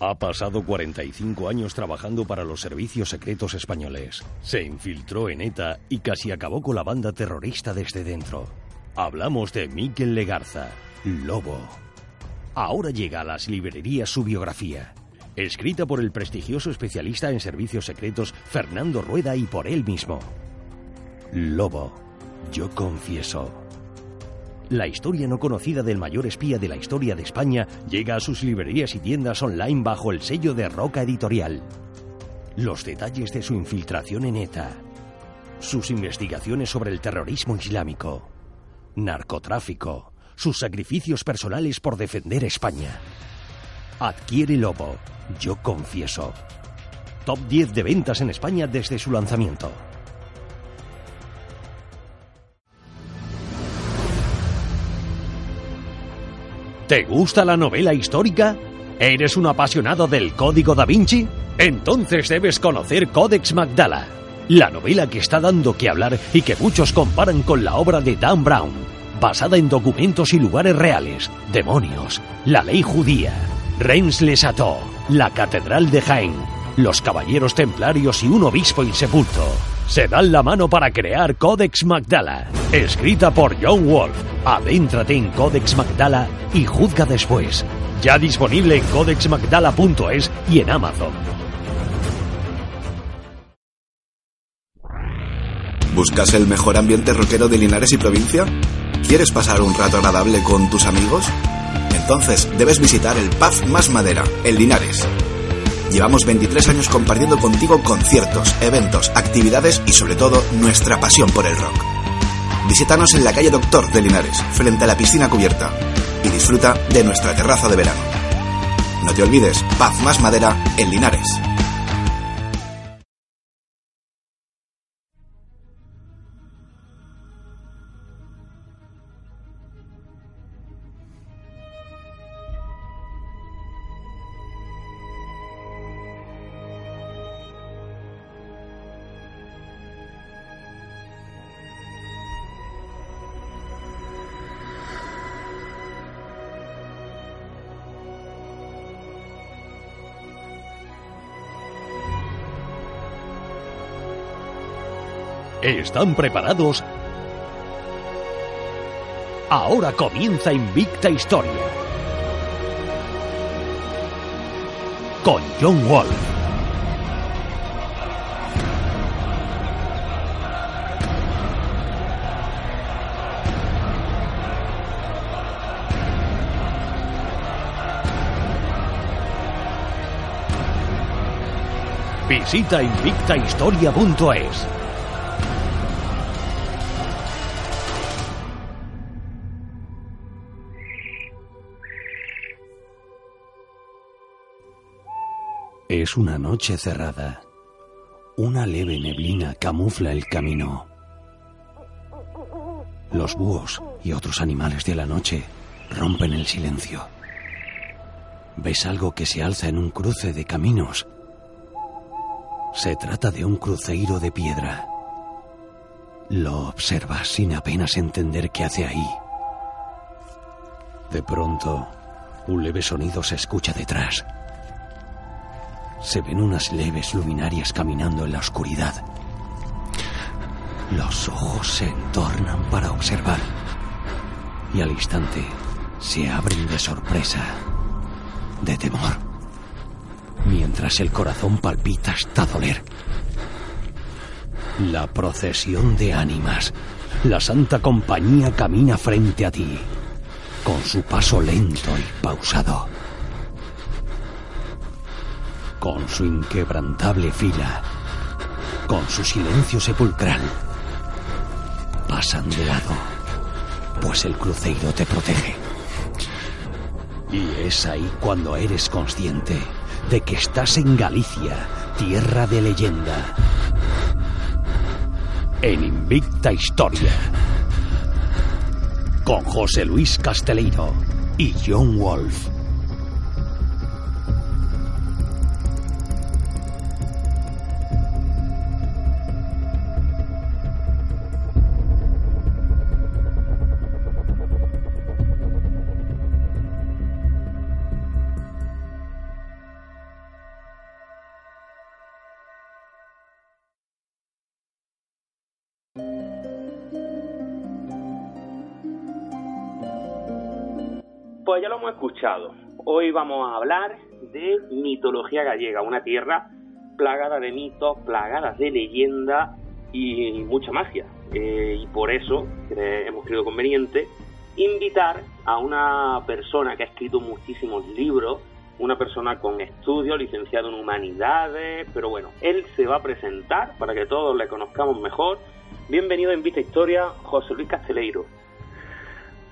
Ha pasado 45 años trabajando para los servicios secretos españoles. Se infiltró en ETA y casi acabó con la banda terrorista desde dentro. Hablamos de Miquel Legarza, Lobo. Ahora llega a las librerías su biografía, escrita por el prestigioso especialista en servicios secretos Fernando Rueda y por él mismo. Lobo, yo confieso. La historia no conocida del mayor espía de la historia de España llega a sus librerías y tiendas online bajo el sello de Roca Editorial. Los detalles de su infiltración en ETA, sus investigaciones sobre el terrorismo islámico, narcotráfico, sus sacrificios personales por defender España. Adquiere Lobo, yo confieso. Top 10 de ventas en España desde su lanzamiento. ¿Te gusta la novela histórica? ¿Eres un apasionado del Código da Vinci? Entonces debes conocer Codex Magdala, la novela que está dando que hablar y que muchos comparan con la obra de Dan Brown, basada en documentos y lugares reales, demonios, la ley judía, Reims les la Catedral de Jaén, los Caballeros Templarios y un obispo insepulto se dan la mano para crear Codex Magdala, escrita por John Wolf. Adéntrate en Codex Magdala y juzga después. Ya disponible en codexmagdala.es y en Amazon. ¿Buscas el mejor ambiente rockero de Linares y provincia? ¿Quieres pasar un rato agradable con tus amigos? Entonces debes visitar el Pub Más Madera, en Linares. Llevamos 23 años compartiendo contigo conciertos, eventos, actividades y sobre todo nuestra pasión por el rock. Visítanos en la calle Doctor de Linares, frente a la piscina cubierta, y disfruta de nuestra terraza de verano. No te olvides, Paz Más Madera en Linares. ¿Están preparados? Ahora comienza Invicta Historia. Con John Wall. Visita invictahistoria.es. Es una noche cerrada. Una leve neblina camufla el camino. Los búhos y otros animales de la noche rompen el silencio. Ves algo que se alza en un cruce de caminos. Se trata de un cruceiro de piedra. Lo observas sin apenas entender qué hace ahí. De pronto, un leve sonido se escucha detrás. Se ven unas leves luminarias caminando en la oscuridad. Los ojos se entornan para observar. Y al instante se abren de sorpresa, de temor, mientras el corazón palpita hasta doler. La procesión de ánimas, la Santa Compañía camina frente a ti, con su paso lento y pausado con su inquebrantable fila, con su silencio sepulcral. Pasan de lado, pues el cruceiro te protege. Y es ahí cuando eres consciente de que estás en Galicia, tierra de leyenda. En Invicta Historia. Con José Luis Casteleiro y John Wolf. Hoy vamos a hablar de mitología gallega, una tierra plagada de mitos, plagada de leyendas y mucha magia. Eh, y por eso hemos creído conveniente invitar a una persona que ha escrito muchísimos libros, una persona con estudios, licenciado en humanidades, pero bueno, él se va a presentar para que todos le conozcamos mejor. Bienvenido en Vista Historia, José Luis Casteleiro.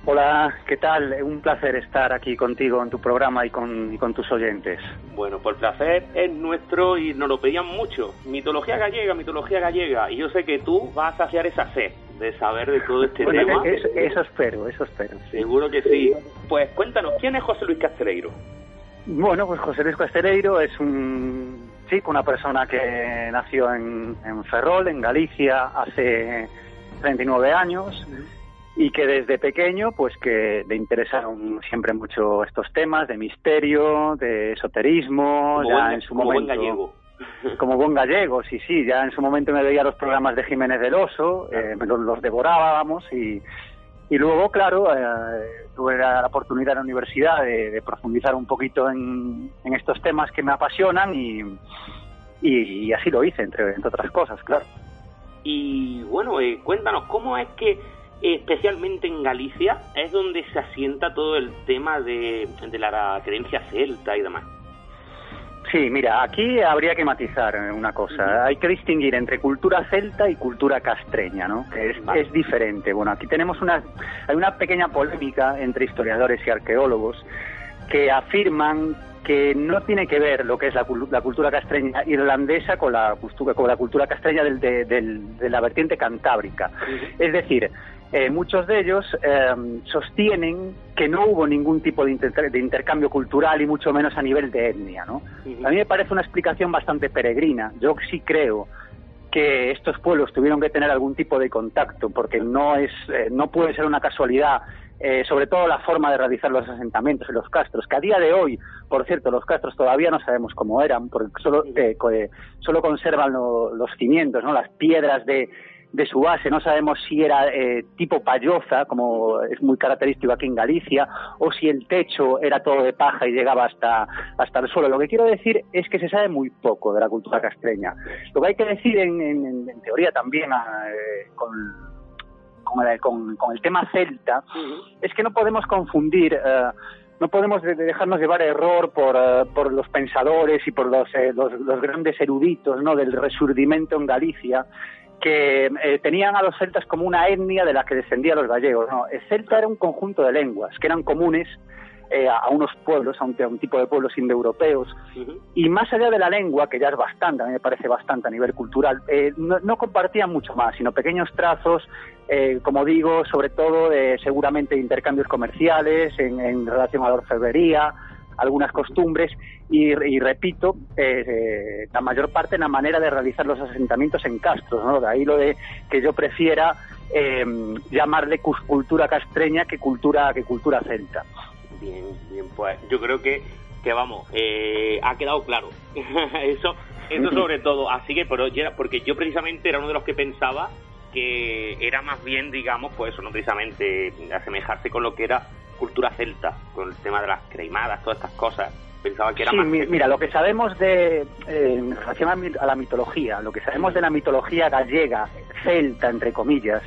Hola, ¿qué tal? Un placer estar aquí contigo en tu programa y con, tus oyentes. Bueno, por placer es nuestro y nos lo pedían mucho. Mitología gallega, mitología gallega. Y yo sé que tú vas a saciar esa sed de saber de todo este tema. eso espero, eso espero. Seguro que sí. Pues cuéntanos, ¿quién es José Luis Casteleiro? Bueno, pues José Luis Casteleiro es un chico, una persona que nació en, en Ferrol, en Galicia, hace 39 años y que desde pequeño pues que le interesaron siempre mucho estos temas de misterio, de esoterismo, ya en su como momento buen gallego. como buen gallego, sí, sí, ya en su momento me veía los programas de Jiménez del Oso, eh, los, los, devorábamos y, y luego, claro, eh, tuve la oportunidad en la universidad de, profundizar un poquito en, en, estos temas que me apasionan y, y, así lo hice, entre, entre otras cosas, claro. Y bueno, eh, cuéntanos, ¿cómo es que especialmente en Galicia, es donde se asienta todo el tema de, la creencia celta y demás. Sí, mira, aquí habría que matizar una cosa. Hay que distinguir entre cultura celta y cultura castreña, ¿no? Que es, es, diferente. Bueno, aquí tenemos una, hay una pequeña polémica entre historiadores y arqueólogos que afirman que no tiene que ver lo que es la, cultura castreña irlandesa con la, con la cultura castreña del, de, la vertiente cantábrica. Es decir, eh, muchos de ellos em, sostienen que no hubo ningún tipo de, intercambio cultural y mucho menos a nivel de etnia. ¿no? A mí me parece una explicación bastante peregrina. Yo sí creo que estos pueblos tuvieron que tener algún tipo de contacto, porque no es, eh, no puede ser una casualidad eh, sobre todo la forma de realizar los asentamientos y los castros, que a día de hoy, por cierto, los castros todavía no sabemos cómo eran, porque solo, solo conservan los cimientos, ¿no? las piedras de, de su base. No sabemos si era eh, tipo payoza, como es muy característico aquí en Galicia, o si el techo era todo de paja y llegaba hasta, hasta el suelo. Lo que quiero decir es que se sabe muy poco de la cultura castreña. Lo que hay que decir en, teoría también eh, con, con, el, tema celta es que no podemos confundir. Eh, no podemos dejarnos llevar error por, por los pensadores y por los, los, los, grandes eruditos ¿no? del resurgimiento en Galicia que eh, tenían a los celtas como una etnia de la que descendían los gallegos. No, el celta era un conjunto de lenguas que eran comunes eh, a unos pueblos, a un, tipo de pueblos indoeuropeos, y más allá de la lengua, que ya es bastante, a mí me parece bastante a nivel cultural, eh, no, compartían mucho más, sino pequeños trazos, como digo, sobre todo seguramente intercambios comerciales en, en relación a la orfebrería, algunas costumbres y, repito, eh, eh, la mayor parte en la manera de realizar los asentamientos en castros, ¿no? De ahí lo de que yo prefiera em, llamarle cultura castreña que cultura que cultura celta. Bien, bien, pues yo creo que, que vamos, eh, ha quedado claro. eso eso sobre todo. Así que, pero, porque yo precisamente era uno de los que pensaba que era más bien, digamos, pues eso, no precisamente asemejarse con lo que era cultura celta, con el tema de las cremadas, todas estas cosas. Pensaba que era sí, más mira, lo que sabemos de, eh, en relación a, la mitología, lo que sabemos de la mitología gallega, celta, entre comillas,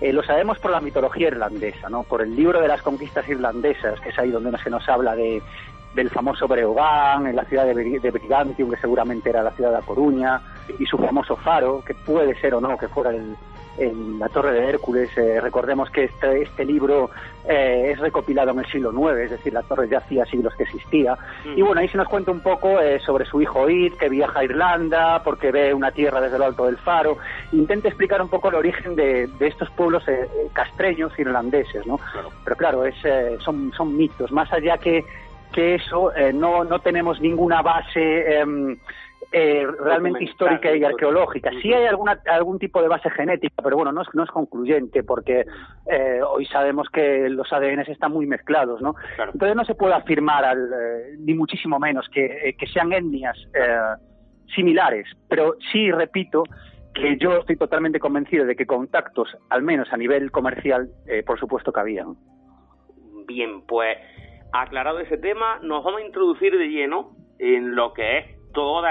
eh, lo sabemos por la mitología irlandesa, ¿no? Por el libro de las conquistas irlandesas, que es ahí donde se nos habla de, del famoso Breogán, en la ciudad de, de Brigantium, que seguramente era la ciudad de La Coruña, y su famoso faro, que puede ser o no que fuera el, en la Torre de Hércules. Eh, recordemos que este, este libro eh, es recopilado en el siglo IX, es decir, la torre ya hacía siglos que existía. Y bueno, ahí se nos cuenta un poco eh, sobre su hijo Id, que viaja a Irlanda porque ve una tierra desde lo alto del faro. Intenta explicar un poco el origen de, de estos pueblos castreños irlandeses, ¿no? Pero claro, es, son, son mitos. Más allá que, que eso, no, no tenemos ninguna base em, eh, realmente histórica y arqueológica. Sí hay alguna, algún tipo de base genética, pero bueno, no es, no es concluyente porque eh, hoy sabemos que los ADNs están muy mezclados, ¿no? Entonces no se puede afirmar, al, eh, ni muchísimo menos, que, que sean etnias similares, pero sí, repito, que yo estoy totalmente convencido de que contactos, al menos a nivel comercial, por supuesto que habían. Bien, pues aclarado ese tema, nos vamos a introducir de lleno en lo que es todos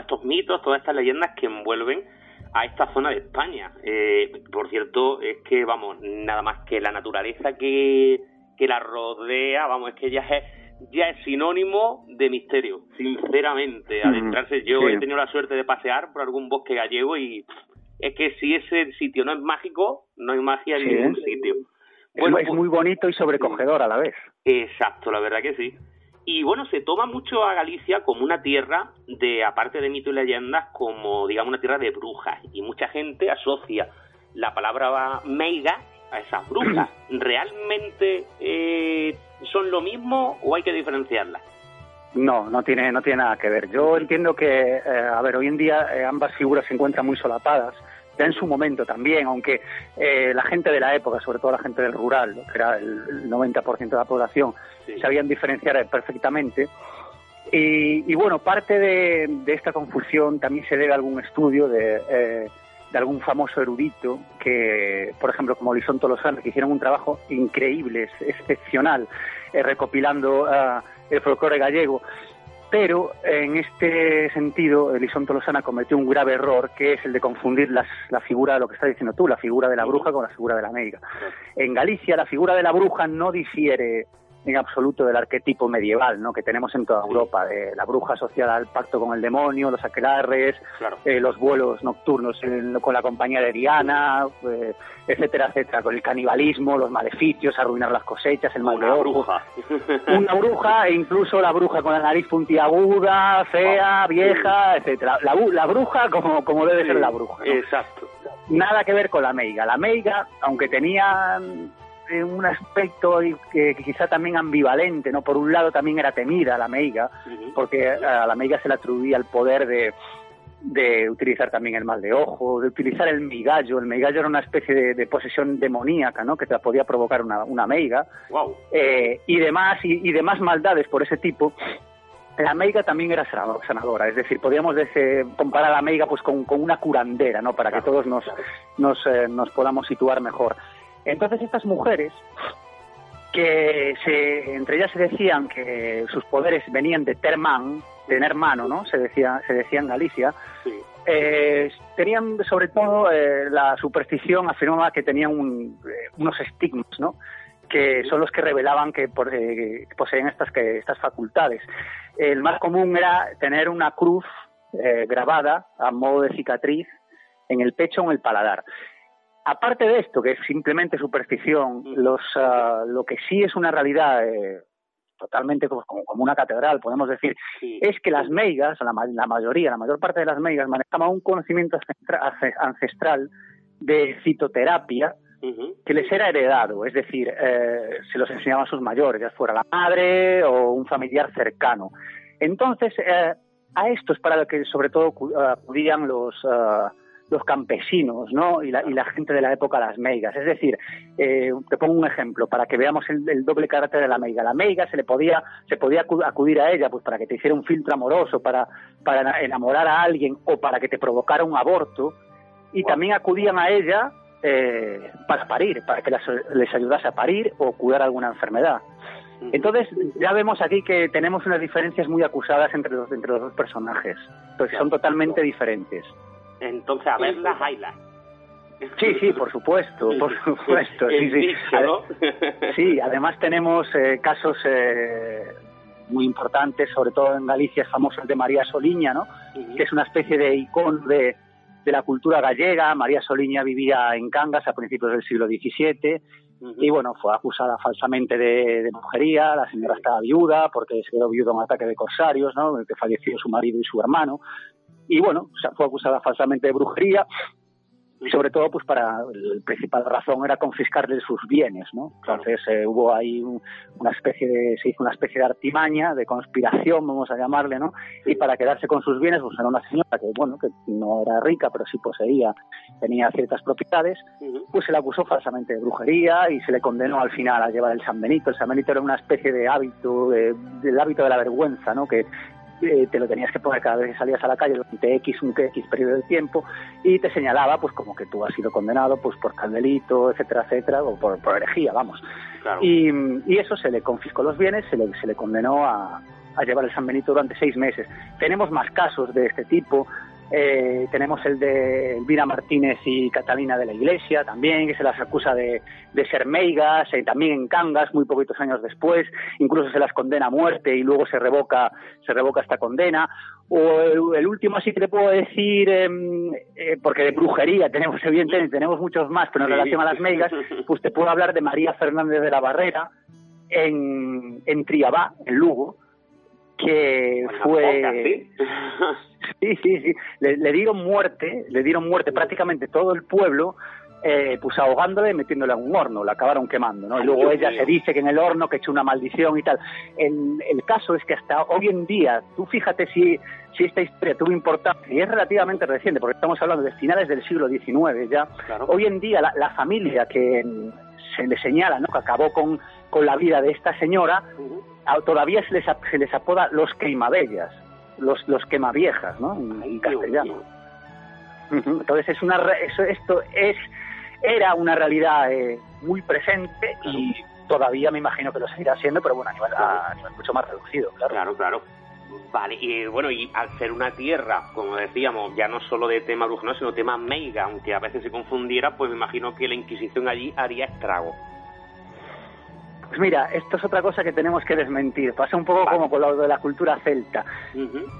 estos mitos, todas estas leyendas que envuelven a esta zona de España. Eh, por cierto, es que, vamos, nada más que la naturaleza que, que la rodea, vamos, es que ya es ya es sinónimo de misterio, sinceramente. Adentrarse, yo he tenido la suerte de pasear por algún bosque gallego y es que si ese sitio no es mágico, no hay magia en ningún sitio. Bueno, es, muy bonito y sobrecogedor a la vez. Exacto, la verdad que sí. Y bueno, se toma mucho a Galicia como una tierra de, aparte de mitos y leyendas, como digamos una tierra de brujas. Y mucha gente asocia la palabra meiga a esas brujas. ¿Realmente eh, son lo mismo o hay que diferenciarlas? No, no tiene, no tiene nada que ver. Yo entiendo que, eh, a ver, hoy en día eh, ambas figuras se encuentran muy solapadas, ya en su momento también, aunque eh, la gente de la época, sobre todo la gente del rural, que era el 90% de la población, sabían diferenciar perfectamente. Y, bueno, parte de, esta confusión también se debe a algún estudio de, de algún famoso erudito que, por ejemplo, como Lisón Tolosano, que hicieron un trabajo increíble, excepcional, recopilando el folclore gallego. Pero en este sentido, Elisón Tolosana cometió un grave error, que es el de confundir las, la figura de lo que estás diciendo tú, la figura de la bruja con la figura de la médica. En Galicia, la figura de la bruja no difiere en absoluto del arquetipo medieval ¿no? que tenemos en toda Europa, de la bruja asociada al pacto con el demonio, los aquelarres, eh, los vuelos nocturnos con la compañía de Diana, eh, etcétera, etcétera, con el canibalismo, los maleficios, arruinar las cosechas, el mal de bruja. Una bruja e incluso la bruja con la nariz puntiaguda, fea, vieja, etcétera. La, la bruja como, como debe ser la bruja. Exacto. Nada que ver con la meiga. La meiga, aunque tenía un aspecto que, quizá también ambivalente, ¿no? Por un lado también era temida la meiga, porque a la meiga se le atribuía el poder de, de utilizar también el mal de ojo, de utilizar el migallo. El migallo era una especie de, posesión demoníaca, ¿no? Que te podía provocar una, una meiga. Eh, y demás, y, demás maldades por ese tipo. La meiga también era sanadora, es decir, podríamos comparar a la meiga pues con, una curandera, ¿no? Para que todos nos, nos, eh, nos podamos situar mejor. Entonces estas mujeres, que se, entre ellas se decían que sus poderes venían de Terman, tener mano, ¿no? Se decía, se decía en Galicia. Eh, tenían sobre todo eh, la superstición afirmaba que tenían eh, unos estigmas, ¿no? que son los que revelaban que, poseen estas, que, estas facultades. El más común era tener una cruz grabada a modo de cicatriz en el pecho o en el paladar. Aparte de esto, que es simplemente superstición, los, ah, lo que sí es una realidad eh, totalmente como, como, una catedral, podemos decir, es que las meigas, la, la, mayoría, la mayor parte de las meigas, manejaban un conocimiento ancestral de citoterapia que les era heredado, es decir, eh, se los enseñaban a sus mayores, ya fuera la madre o un familiar cercano. Entonces, eh, a esto es para lo que sobre todo acudían los... Ah, los campesinos ¿no? y, la, y la gente de la época las meigas. Es decir, eh, te pongo un ejemplo para que veamos el, doble carácter de la meiga. La meiga se le podía, se podía acudir a ella pues para que te hiciera un filtro amoroso, para, para enamorar a alguien o para que te provocara un aborto y también acudían a ella eh, para parir, para que les ayudase a parir o curar alguna enfermedad. Entonces, ya vemos aquí que tenemos unas diferencias muy acusadas entre los, entre los dos personajes, porque son totalmente diferentes. Entonces, a ver las highlights. Sí, sí, por supuesto, por supuesto. Sí, sí. sí, además tenemos eh, casos eh, muy importantes, sobre todo en Galicia, es famoso el de María Soliña, ¿no? Que es una especie de icono de, de, la cultura gallega. María Soliña vivía en Cangas a principios del siglo XVII y, bueno, fue acusada falsamente de, de, brujería. La señora estaba viuda porque se quedó viuda en un ataque de corsarios, ¿no? Que falleció su marido y su hermano y bueno, fue acusada falsamente de brujería y sobre todo pues para la principal razón era confiscarle sus bienes no entonces eh, hubo ahí una especie de se hizo una especie de artimaña de conspiración vamos a llamarle no y para quedarse con sus bienes pues era una señora que bueno que no era rica pero sí poseía tenía ciertas propiedades pues se le acusó falsamente de brujería y se le condenó al final a llevar el San Benito. El San Benito era una especie de hábito del hábito de la vergüenza no que eh, te lo tenías que poner cada vez que salías a la calle durante X, un X periodo de tiempo y te señalaba pues como que tú has sido condenado pues por candelito, etcétera, etcétera, o por, herejía, vamos. Y, y, eso se le confiscó los bienes, se le, se le condenó a, a llevar el San Benito durante seis meses. Tenemos más casos de este tipo. Eh, tenemos el de Elvira Martínez y Catalina de la Iglesia también, que se las acusa de, ser meigas, eh, también en Cangas, muy poquitos años después, incluso se las condena a muerte y luego se revoca, se revoca esta condena. O el, último así que te puedo decir, em, eh, porque de brujería tenemos evidentemente, tenemos muchos más, pero en relación a las meigas, pues te puedo hablar de María Fernández de la Barrera en, en Triabá, en Lugo, que fue sí sí sí le, dieron muerte le dieron muerte prácticamente todo el pueblo eh, pues ahogándole y metiéndole a un horno, la acabaron quemando, ¿no? Y luego ella se dice que en el horno que echó una maldición y tal. El, el caso es que hasta hoy en día, tú fíjate si, si esta historia tuvo importancia, y es relativamente reciente, porque estamos hablando de finales del siglo XIX ya, hoy en día la, familia que se le señala, ¿no? Que acabó con, con la vida de esta señora, todavía se les, se les apoda los queimabellas, los, los quemaviejas, ¿no? En, castellano. Entonces es una eso, esto es era una realidad eh, muy presente y todavía me imagino que lo seguirá siendo, pero bueno, a nivel, a nivel mucho más reducido, claro. Claro, claro. Vale, y bueno, y al ser una tierra, como decíamos, ya no solo de tema brujo, sino tema meiga, aunque a veces se confundiera, pues me imagino que la Inquisición allí haría estrago. Pues mira, esto es otra cosa que tenemos que desmentir. Pasa un poco como con lo de la cultura celta.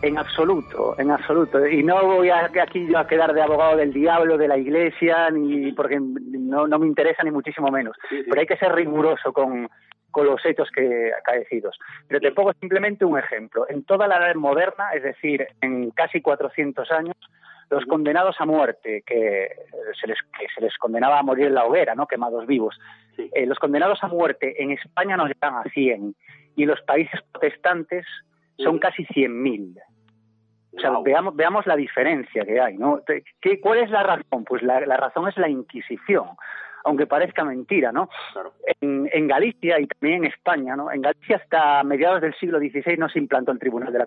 En absoluto, en absoluto. Y no voy a, aquí yo a quedar de abogado del diablo, de la iglesia, ni porque no, no me interesa ni muchísimo menos. Pero hay que ser riguroso con, con los hechos que acaecidos. Pero te pongo simplemente un ejemplo. En toda la edad moderna, es decir, en casi 400 años, los condenados a muerte, que se les, que se les condenaba a morir en la hoguera, ¿no? quemados vivos, eh, los condenados a muerte en España nos llegan a 100 y en los países protestantes son casi 100.000. O sea, veamos, veamos la diferencia que hay, ¿no? ¿Qué, ¿Cuál es la razón? Pues la, razón es la Inquisición, aunque parezca mentira, ¿no? En, en, Galicia y también en España, ¿no? En Galicia hasta mediados del siglo XVI no se implantó el Tribunal de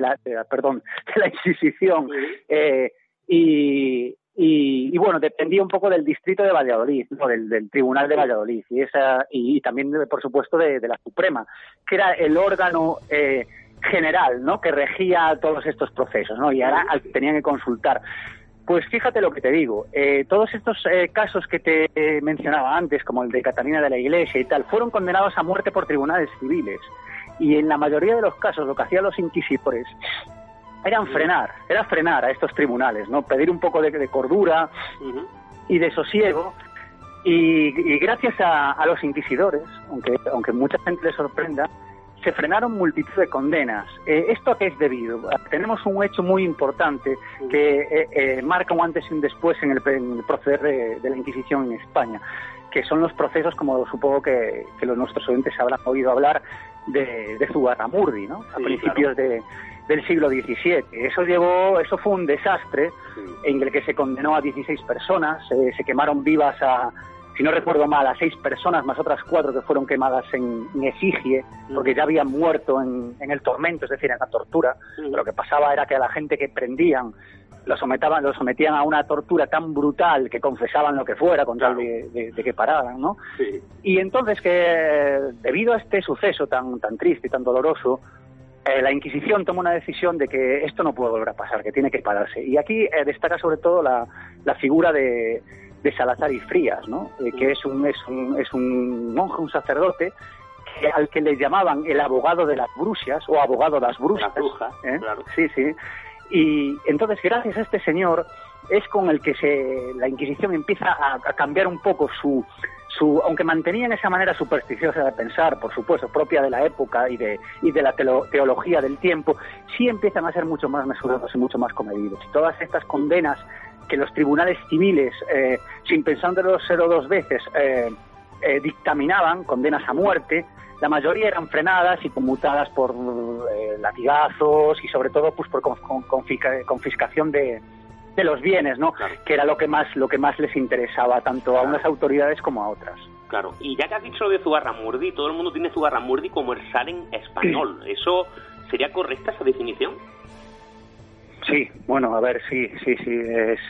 la, de la, perdón, de la Inquisición. Eh, y, y, bueno, dependía un poco del distrito de Valladolid, del, Tribunal de Valladolid y, esa, y, también, por supuesto, de, la Suprema, que era el órgano eh, general ¿no? que regía todos estos procesos ¿no? y ahora tenían que consultar. Pues fíjate lo que te digo, eh, todos estos eh, casos que te mencionaba antes, como el de Catalina de la Iglesia y tal, fueron condenados a muerte por tribunales civiles. Y en la mayoría de los casos lo que hacían los inquisidores eran frenar, era frenar a estos tribunales, ¿no? Pedir un poco de, cordura y de sosiego. Y, gracias a, los inquisidores, aunque, aunque mucha gente les sorprenda, se frenaron multitud de condenas. Eh, ¿Esto a qué es debido? Tenemos un hecho muy importante que eh, eh, marca un antes y un después en el, proceder de, la Inquisición en España, que son los procesos, como supongo que, los nuestros oyentes habrán oído hablar, de, de Zugarramurdi, ¿no? a principios de, del siglo XVII. Eso llevó, eso fue un desastre en el que se condenó a 16 personas, se quemaron vivas a, si no recuerdo mal, a seis personas más otras cuatro que fueron quemadas en, Efigie, porque ya habían muerto en, el tormento, es decir, en la tortura. Lo que pasaba era que a la gente que prendían lo sometaban, lo sometían a una tortura tan brutal que confesaban lo que fuera con tal de, que pararan, ¿no? Y entonces que debido a este suceso tan tan triste y tan doloroso, eh, la Inquisición toma una decisión de que esto no puede volver a pasar, que tiene que pararse. Y aquí eh, destaca sobre todo la, figura de, Salazar y Frías, ¿no? Eh, que es un, es, un, es un monje, un sacerdote, al que le llamaban el abogado de las brujas o abogado de las brujas. Sí, sí. Y entonces, gracias a este señor, es con el que se, la Inquisición empieza a cambiar un poco su, aunque mantenían esa manera supersticiosa de pensar, por supuesto, propia de la época y de, y de la teología del tiempo, sí empiezan a ser mucho más mesurados y mucho más comedidos. Y todas estas condenas que los tribunales civiles, eh, sin pensándolo cero dos veces, eh, eh, dictaminaban, condenas a muerte, la mayoría eran frenadas y conmutadas por latigazos y sobre todo pues por confiscación de, de los bienes, ¿no? Que era lo que más lo que más les interesaba tanto a unas autoridades como a otras. Claro, y ya que has dicho lo de Zugarramurdi, todo el mundo tiene Zugarramurdi como el Salen español. Eso ¿Sería correcta esa definición? Sí, bueno, a ver, sí, sí, sí. Es,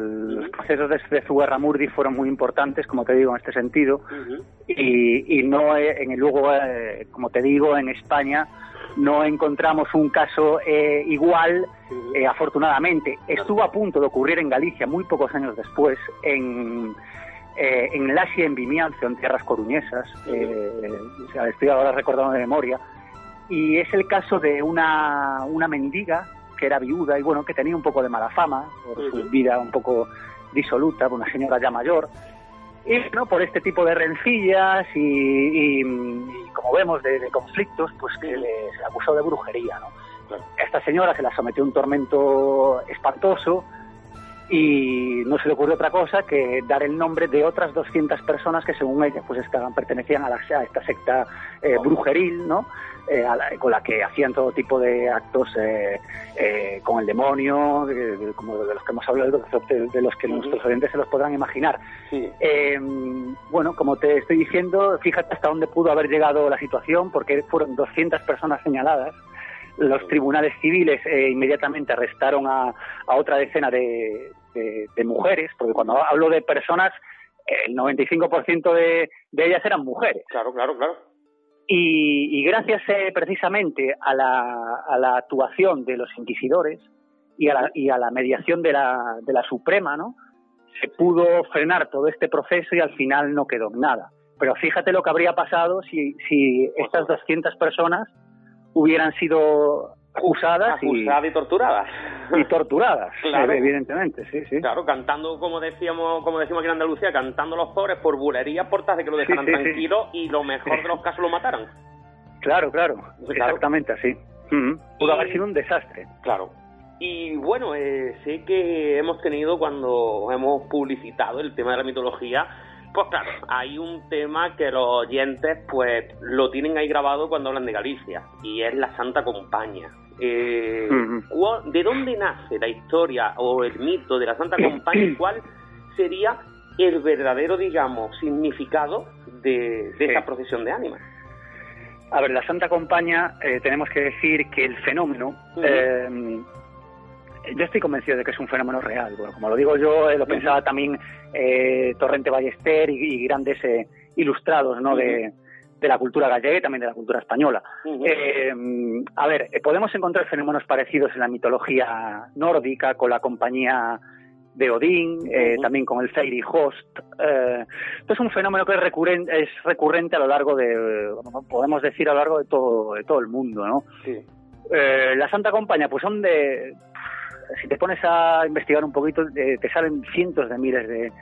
los procesos de, de Zugarramurdi fueron muy importantes, como te digo, en este sentido. y, y, no, en el luego, eh, como te digo, en España no encontramos un caso eh, igual, eh, afortunadamente. Estuvo a punto de ocurrir en Galicia muy pocos años después, en, eh, en Lasia, en Vimianzo, en tierras coruñesas. estoy ahora recordando de memoria. Y es el caso de una, una mendiga que era viuda y bueno, que tenía un poco de mala fama por su vida un poco disoluta, una señora ya mayor. Y ¿no? por este tipo de rencillas y, como vemos, de, conflictos, pues que le, se acusó de brujería. ¿no? Esta señora se la sometió a un tormento espantoso y no se le ocurrió otra cosa que dar el nombre de otras 200 personas que según ella pues estaban, pertenecían a, la, a esta secta eh, brujeril, ¿no? Eh, con la que hacían todo tipo de actos eh, eh con el demonio, como de los que hemos hablado, de, los que nuestros oyentes se los podrán imaginar. Em, bueno, como te estoy diciendo, fíjate hasta dónde pudo haber llegado la situación, porque fueron 200 personas señaladas. Los tribunales civiles inmediatamente arrestaron a, otra decena de, de, mujeres, porque cuando hablo de personas, el 95% de, de ellas eran mujeres. Claro, claro, claro. Y, gracias eh, precisamente a la, a la, actuación de los inquisidores y a la, y a la mediación de la, de la Suprema, ¿no? se pudo frenar todo este proceso y al final no quedó nada. Pero fíjate lo que habría pasado si, si estas 200 personas hubieran sido acusadas, y, y, torturadas. y torturadas evidentemente sí sí. Claro cantando como decíamos como decimos aquí en Andalucía cantando los pobres por bulería por de que lo dejaran tranquilo y lo mejor de los casos lo mataran. Claro claro, exactamente así pudo haber sido un desastre. Claro. Y bueno eh, sé que hemos tenido cuando hemos publicitado el tema de la mitología pues claro, hay un tema que los oyentes pues lo tienen ahí grabado cuando hablan de Galicia y es la Santa Compañía. Eh, ¿De dónde nace la historia o el mito de la Santa Compañía y cuál sería el verdadero, digamos, significado de, esa procesión de ánimas? A ver, la Santa Compañía, eh, tenemos que decir que el fenómeno yo estoy convencido de que es un fenómeno real. Bueno, como lo digo yo, eh, lo pensaba también eh, Torrente Ballester y, grandes eh, ilustrados ¿no? de, la cultura gallega y también de la cultura española. a ver, podemos encontrar fenómenos parecidos en la mitología nórdica, con la compañía de Odín, también con el Fairy Host. esto es un fenómeno que es recurrente, es recurrente a lo largo de, podemos decir a lo largo de todo, de todo el mundo, ¿no? la Santa Compañía, pues son de, si te pones a investigar un poquito, eh, te salen cientos de miles de,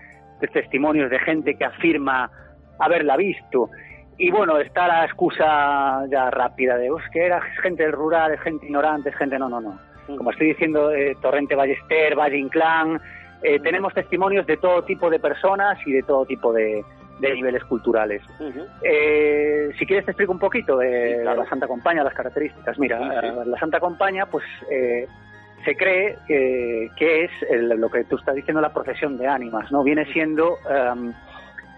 testimonios de gente que afirma haberla visto. Y bueno, está la excusa ya rápida de pues, que era gente rural, gente ignorante, gente. No, no, no. Como estoy diciendo, eh, Torrente Ballester, Valle Inclán, eh, tenemos testimonios de todo tipo de personas y de todo tipo de, niveles culturales. si quieres te explico un poquito de la Santa Compañía, las características. Mira, la Santa Compañía, pues se cree que es lo que tú estás diciendo, la procesión de ánimas, ¿no? Viene siendo em,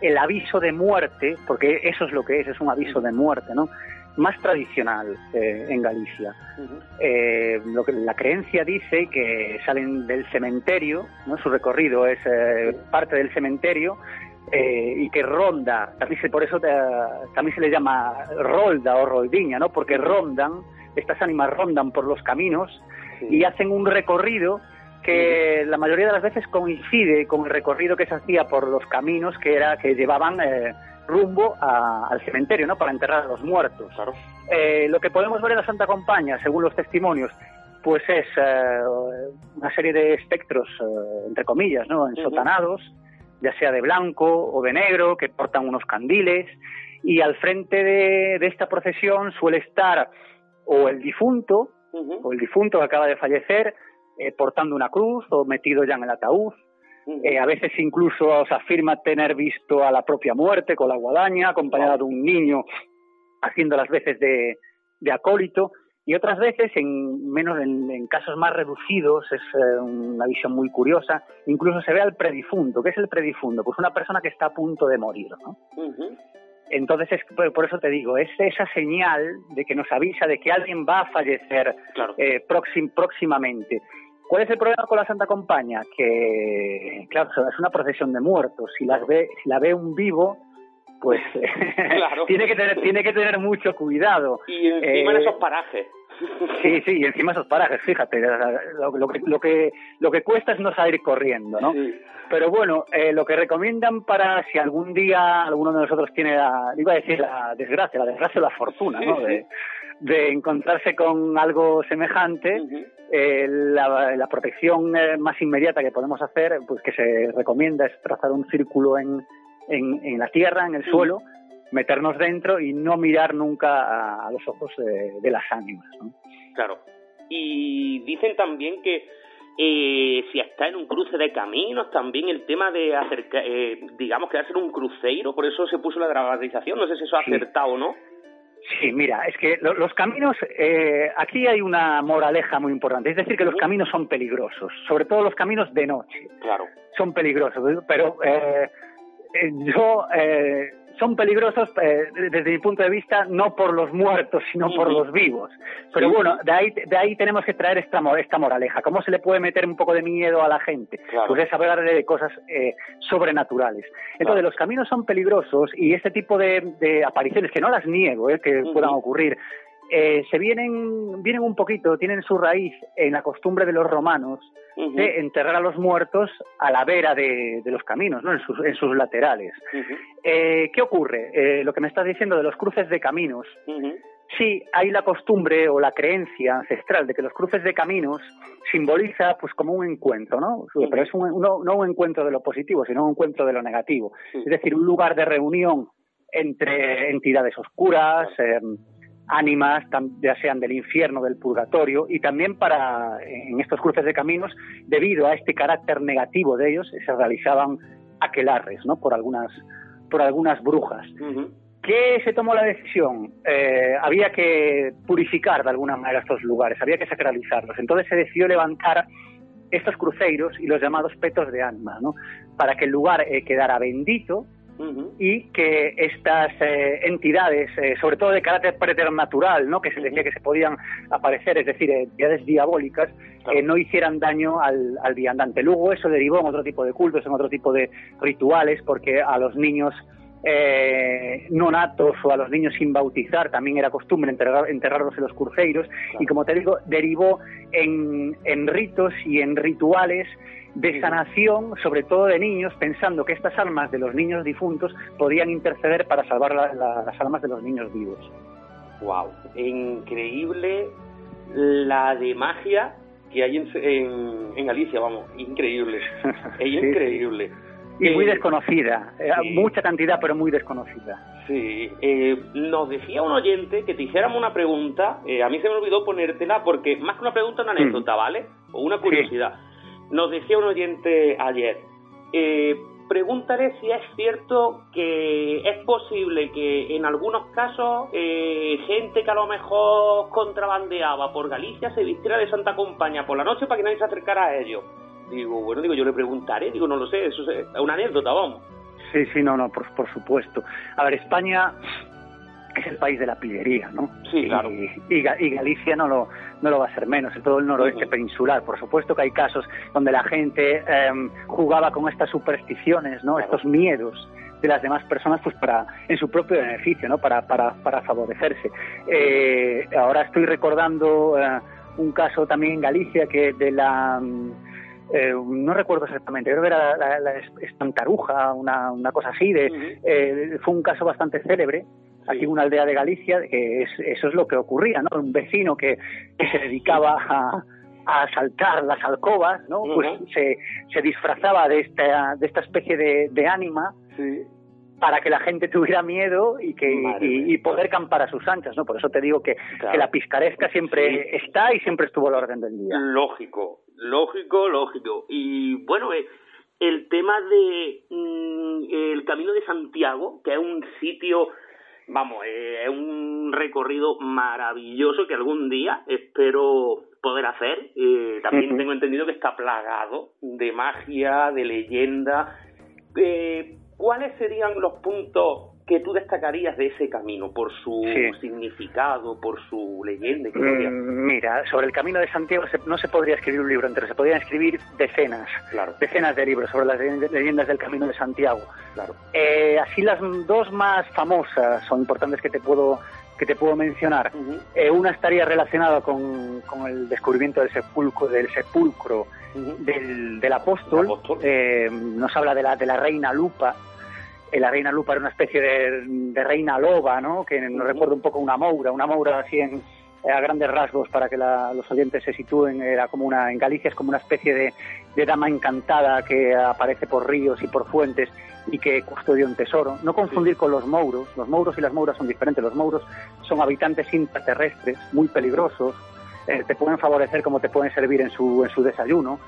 el aviso de muerte, porque eso es lo que es, es un aviso de muerte, ¿no? Más tradicional eh, en Galicia. Eh, lo que la creencia dice que salen del cementerio, ¿no? Su recorrido es eh, parte del cementerio y que ronda, también se, por eso también se le llama rolda o roldiña, ¿no? Porque rondan, estas ánimas rondan por los caminos y hacen un recorrido que la mayoría de las veces coincide con el recorrido que se hacía por los caminos que era que llevaban eh, rumbo al cementerio, ¿no? Para enterrar a los muertos. Eh, lo que podemos ver en la Santa Compañía, según los testimonios, pues es eh, una serie de espectros, entre comillas, ¿no? Ensotanados, ya sea de blanco o de negro, que portan unos candiles, y al frente de, de esta procesión suele estar o el difunto, o el difunto que acaba de fallecer eh, portando una cruz o metido ya en el ataúd. Eh, a veces incluso se afirma tener visto a la propia muerte con la guadaña, acompañada de un niño haciendo las veces de, acólito. Y otras veces, en menos en, casos más reducidos, es eh, una visión muy curiosa, incluso se ve al predifunto. ¿Qué es el predifunto? Pues una persona que está a punto de morir. ¿no? Entonces, es, por eso te digo, es esa señal de que nos avisa de que alguien va a fallecer eh, próximamente. ¿Cuál es el problema con la Santa Compañía? Que, claro, es una procesión de muertos. Si, las ve, si la ve un vivo, pues tiene, que tener, tiene que tener mucho cuidado. Y encima de esos parajes. Sí, sí, y encima esos parajes, fíjate, lo, que, lo, que, lo que cuesta es no salir corriendo, ¿no? Pero bueno, eh, lo que recomiendan para si algún día alguno de nosotros tiene la, iba a decir la desgracia, la desgracia o la fortuna, ¿no? De, encontrarse con algo semejante, eh, la, la, protección eh, más inmediata que podemos hacer, pues que se recomienda es trazar un círculo en, en, en la tierra, en el suelo, meternos dentro y no mirar nunca a, los ojos de, las ánimas. ¿no? Claro. Y dicen también que eh, si está en un cruce de caminos, también el tema de acercar, eh, digamos que hacer un cruceiro, por eso se puso la dramatización, no sé si eso ha acertado o no. Sí, mira, es que los caminos, eh, aquí hay una moraleja muy importante, es decir, que los caminos son peligrosos, sobre todo los caminos de noche. Claro. Son peligrosos, pero eh, eh yo eh, son peligrosos eh, desde mi punto de vista no por los muertos, sino por los vivos. Pero bueno, de ahí, de ahí tenemos que traer esta, esta moraleja. ¿Cómo se le puede meter un poco de miedo a la gente? Pues es hablar de cosas eh, sobrenaturales. Entonces, los caminos son peligrosos y este tipo de, apariciones, que no las niego, eh, que puedan ocurrir, eh, se vienen, vienen un poquito, tienen su raíz en la costumbre de los romanos de enterrar a los muertos a la vera de, los caminos, ¿no? en, sus, en sus laterales. eh, ¿Qué ocurre? Eh, lo que me estás diciendo de los cruces de caminos. Sí, hay la costumbre o la creencia ancestral de que los cruces de caminos simboliza pues como un encuentro, ¿no? Pero es un, no, no, un encuentro de lo positivo, sino un encuentro de lo negativo. Es decir, un lugar de reunión entre entidades oscuras, eh, ánimas, ya sean del infierno, del purgatorio, y también para, en estos cruces de caminos, debido a este carácter negativo de ellos, se realizaban aquelarres, ¿no? Por algunas, por algunas brujas. ¿Qué se tomó la decisión? Eh, había que purificar de alguna manera estos lugares, había que sacralizarlos. Entonces se decidió levantar estos cruceiros y los llamados petos de alma, ¿no? Para que el lugar eh, quedara bendito y que estas eh, entidades, eh, sobre todo de carácter preternatural, ¿no? que se decía que se podían aparecer, es decir, entidades diabólicas, eh, no hicieran daño al, al viandante. Luego eso derivó en otro tipo de cultos, en otro tipo de rituales, porque a los niños eh, no natos o a los niños sin bautizar, también era costumbre enterrarlos en los cruceiros, y como te digo, derivó en, en ritos y en rituales de sanación, sobre todo de niños, pensando que estas almas de los niños difuntos podían interceder para salvar las almas de los niños vivos. ¡Wow! Increíble la de magia que hay en, en, Galicia, vamos, increíble. Es increíble. Y muy eh, desconocida, eh, mucha cantidad, pero muy desconocida. Sí, eh, nos decía un oyente que te hiciéramos una pregunta, a mí se me olvidó ponértela porque más que una pregunta, una anécdota, ¿vale? O una curiosidad. Nos decía un oyente ayer, eh, pregúntale si es cierto que es posible que en algunos casos eh, gente que a lo mejor contrabandeaba por Galicia se vistiera de Santa Compañía por la noche para que nadie se acercara a ellos. Digo, bueno, digo, yo le preguntaré, digo, no lo sé, eso es una anécdota, vamos. Sí, sí, no, no, por, por supuesto. A ver, España es el país de la pillería, ¿no? Sí, claro. Y, Galicia no lo, no lo va a ser menos, en todo el noroeste peninsular. Por supuesto que hay casos donde la gente em, jugaba con estas supersticiones, ¿no? Estos miedos de las demás personas pues para en su propio beneficio no para para, para favorecerse eh, ahora estoy recordando eh, un caso también en Galicia que de la mm, eh, no recuerdo exactamente, creo que era la, espantaruja, una, una cosa así, de, fue un caso bastante célebre, aquí en una aldea de Galicia, que eso es lo que ocurría, ¿no? Un vecino que, se dedicaba a, asaltar las alcobas, ¿no? Pues se, se, disfrazaba de esta, de esta especie de, de ánima para que la gente tuviera miedo y que y, poder campar a sus anchas, ¿no? Por eso te digo que, que la piscaresca siempre está y siempre estuvo al orden del día. Lógico, lógico, lógico. Y bueno, eh, el tema de mm, el Camino de Santiago, que es un sitio vamos, eh, es un recorrido maravilloso que algún día espero poder hacer. Eh, también tengo entendido que está plagado de magia, de leyenda. Eh, ¿Cuáles serían los puntos que tú destacarías de ese camino por su significado, por su leyenda? Mm, mira, sobre el camino de Santiago no se podría escribir un libro entero, se podrían escribir decenas, decenas de libros sobre las leyendas del camino de Santiago. Claro. Eh, así las dos más famosas son importantes que te puedo que te puedo mencionar. Eh, una estaría relacionada con, el descubrimiento del sepulcro, del sepulcro del, apóstol. Eh, nos habla de la, de la reina Lupa, la reina Lupa era una especie de, reina loba, ¿no? Que nos recuerda un poco una moura, una moura así en, a grandes rasgos para que los oyentes se sitúen, era como una, en Galicia es como una especie de, dama encantada que aparece por ríos y por fuentes y que custodia un tesoro. No confundir con los mouros, los mouros y las mouras son diferentes, los mouros son habitantes intraterrestres muy peligrosos, eh, te pueden favorecer como te pueden servir en su, en su desayuno.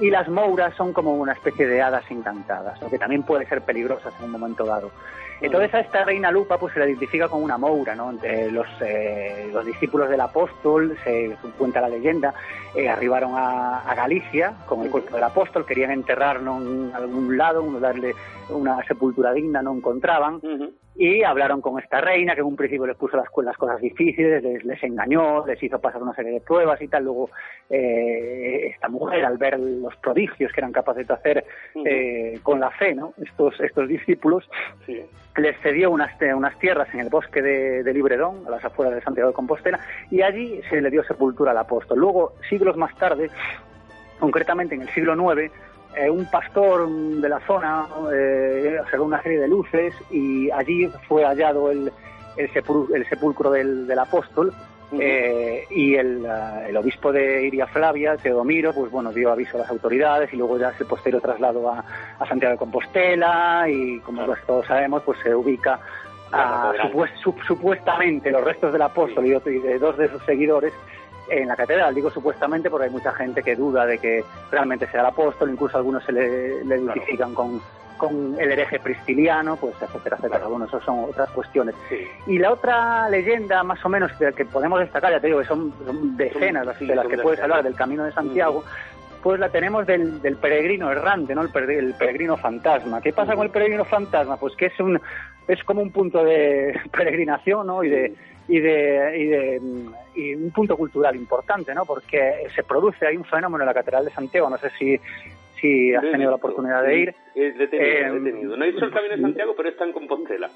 Y las mouras son como una especie de hadas encantadas, lo que también puede ser peligrosas en un momento dado. Entonces a esta reina Lupa pues se la identifica como una moura, ¿no? los, eh, los discípulos del apóstol, se cuenta la leyenda, eh, arribaron a, Galicia con el cuerpo del apóstol, querían enterrarlo en algún lado, darle una sepultura digna, no encontraban, y hablaron con esta reina que en un principio les puso las, las cosas difíciles, les, engañó, les hizo pasar una serie de pruebas y tal. Luego eh, esta mujer, al ver los prodigios que eran capaces de hacer eh, con la fe, ¿no? estos, estos discípulos, les cedió unas, unas tierras en el bosque de, de, Libredón, a las afueras de Santiago de Compostela, y allí se le dio sepultura al apóstol. Luego, siglos más tarde, concretamente en el siglo IX, eh, un pastor de la zona eh, una serie de luces y allí fue hallado el, el, sepulcro del, apóstol eh, y el, obispo de Iria Flavia, Teodomiro, pues bueno, dio aviso a las autoridades y luego ya se posterior traslado a, Santiago de Compostela y como todos sabemos, pues se ubica a, supuestamente los restos del apóstol y de dos de sus seguidores en la catedral. Digo supuestamente porque hay mucha gente que duda de que realmente sea el apóstol, incluso algunos se le, le identifican con, con el hereje pristiliano, pues etcétera, etcétera. Bueno, eso son otras cuestiones. Y la otra leyenda, más o menos, que, podemos destacar, ya te digo que son, decenas de las que puedes hablar del Camino de Santiago, pues la tenemos del, del peregrino errante, ¿no? El, peregrino fantasma. ¿Qué pasa con el peregrino fantasma? Pues que es un es como un punto de peregrinación, ¿no? Y de y de, y de y un punto cultural importante, ¿no? Porque se produce, hay un fenómeno en la Catedral de Santiago, no sé si, si has tenido la oportunidad de ir. Es detenido, detenido. No he visto el Camino de Santiago, pero está en Compostela.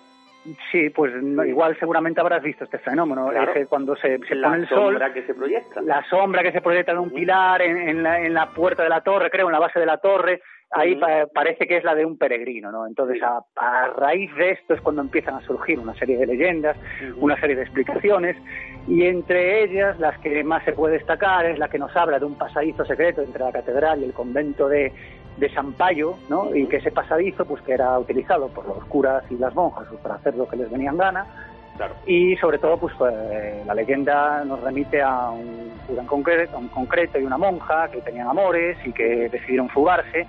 Sí, pues igual seguramente habrás visto este fenómeno. Es que cuando se, se pone el sol. La sombra que se proyecta. La sombra que se proyecta en un pilar, en, en, la, en la puerta de la torre, creo, en la base de la torre, ahí parece que es la de un peregrino, ¿no? Entonces, a, raíz de esto es cuando empiezan a surgir una serie de leyendas, una serie de explicaciones, y entre ellas, las que más se puede destacar es la que nos habla de un pasadizo secreto entre la catedral y el convento de, de San Payo, ¿no? Y que ese pasadizo, pues que era utilizado por los curas y las monjas pues, para hacer lo que les venía en gana, y sobre todo, pues eh, la leyenda nos remite a un cura en concreto, un concreto y una monja que tenían amores y que decidieron fugarse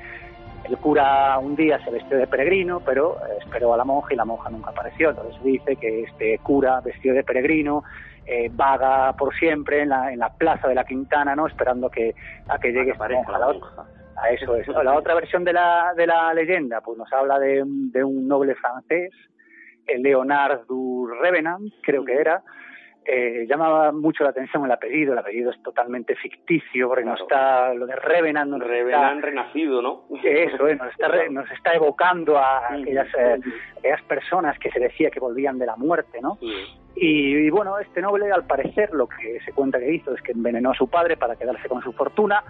el cura un día se vestió de peregrino, pero esperó a la monja y la monja nunca apareció. Entonces dice que este cura vestido de peregrino eh, vaga por siempre en la, en la plaza de la Quintana, ¿no? Esperando que, a que llegue esta monja. La otra, a eso es. La otra versión de la, de la leyenda pues nos habla de, de un noble francés, el Leonard du Revenant, creo que era, eh, llamaba mucho la atención el apellido, el apellido es totalmente ficticio, porque no está lo de Revenant. Revenant renacido, ¿no? Eso, eh, nos, está, nos está evocando a aquellas, eh, aquellas personas que se decía que volvían de la muerte, ¿no? Y, bueno, este noble, al parecer, lo que se cuenta que hizo es que envenenó a su padre para quedarse con su fortuna,